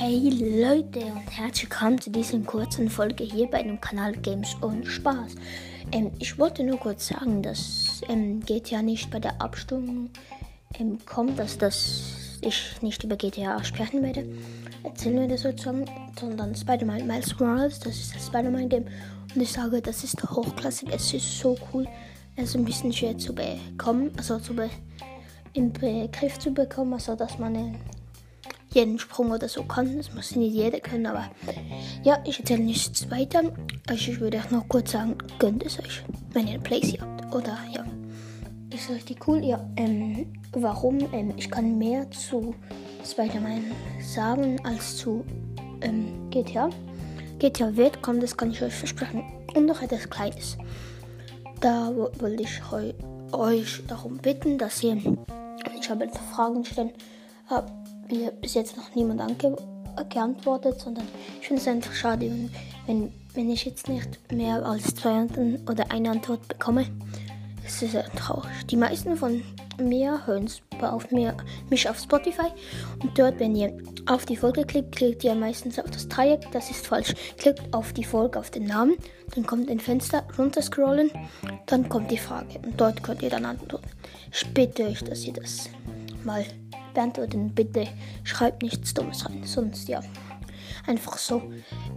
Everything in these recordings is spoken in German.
Hey Leute und herzlich willkommen zu dieser kurzen Folge hier bei dem Kanal Games und Spaß. Ähm, ich wollte nur kurz sagen, dass ähm, GTA nicht bei der Abstimmung ähm, kommt, dass das ich nicht über GTA sprechen werde. Erzählen wir das sozusagen, sondern Spider-Man Miles Morales, das ist das Spider-Man-Game. Und ich sage, das ist hochklassig, es ist so cool. Es ist ein bisschen schwer zu bekommen, also zu be im Begriff zu bekommen, also dass man äh, jeden Sprung oder so kann. Das muss nicht jeder können, aber ja, ich erzähle nichts weiter. Also ich würde auch noch kurz sagen, gönnt es euch, wenn ihr eine Place habt. Oder ja, ist richtig cool. Ja, ähm, warum? Ähm, ich kann mehr zu Spider-Man sagen als zu ähm, GTA. GTA wird kommen, das kann ich euch versprechen. Und noch etwas Kleines. Da wollte ich euch darum bitten, dass ihr, ich habe Fragen stellen, habt mir bis jetzt noch niemand geantwortet, sondern ich finde es einfach schade, wenn, wenn ich jetzt nicht mehr als zwei oder eine Antwort bekomme. Es ist sehr traurig. Die meisten von mir hören auf mir, mich auf Spotify und dort, wenn ihr auf die Folge klickt, klickt ihr meistens auf das Dreieck. Das ist falsch. Klickt auf die Folge, auf den Namen, dann kommt ein Fenster, runterscrollen, dann kommt die Frage und dort könnt ihr dann antworten. Ich bitte euch, dass ihr das mal beantworten. Bitte schreibt nichts Dummes rein. Sonst ja. Einfach so.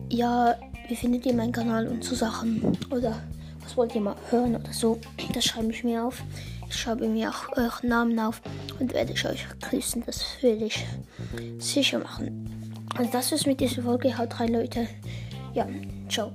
Ja, wie findet ihr meinen Kanal und so Sachen? Oder was wollt ihr mal hören oder so? Das schreibe ich mir auf. Ich schreibe mir auch euren Namen auf und werde ich euch grüßen. Das will ich sicher machen. Also das ist mit dieser Folge. Haut rein, Leute. Ja, ciao.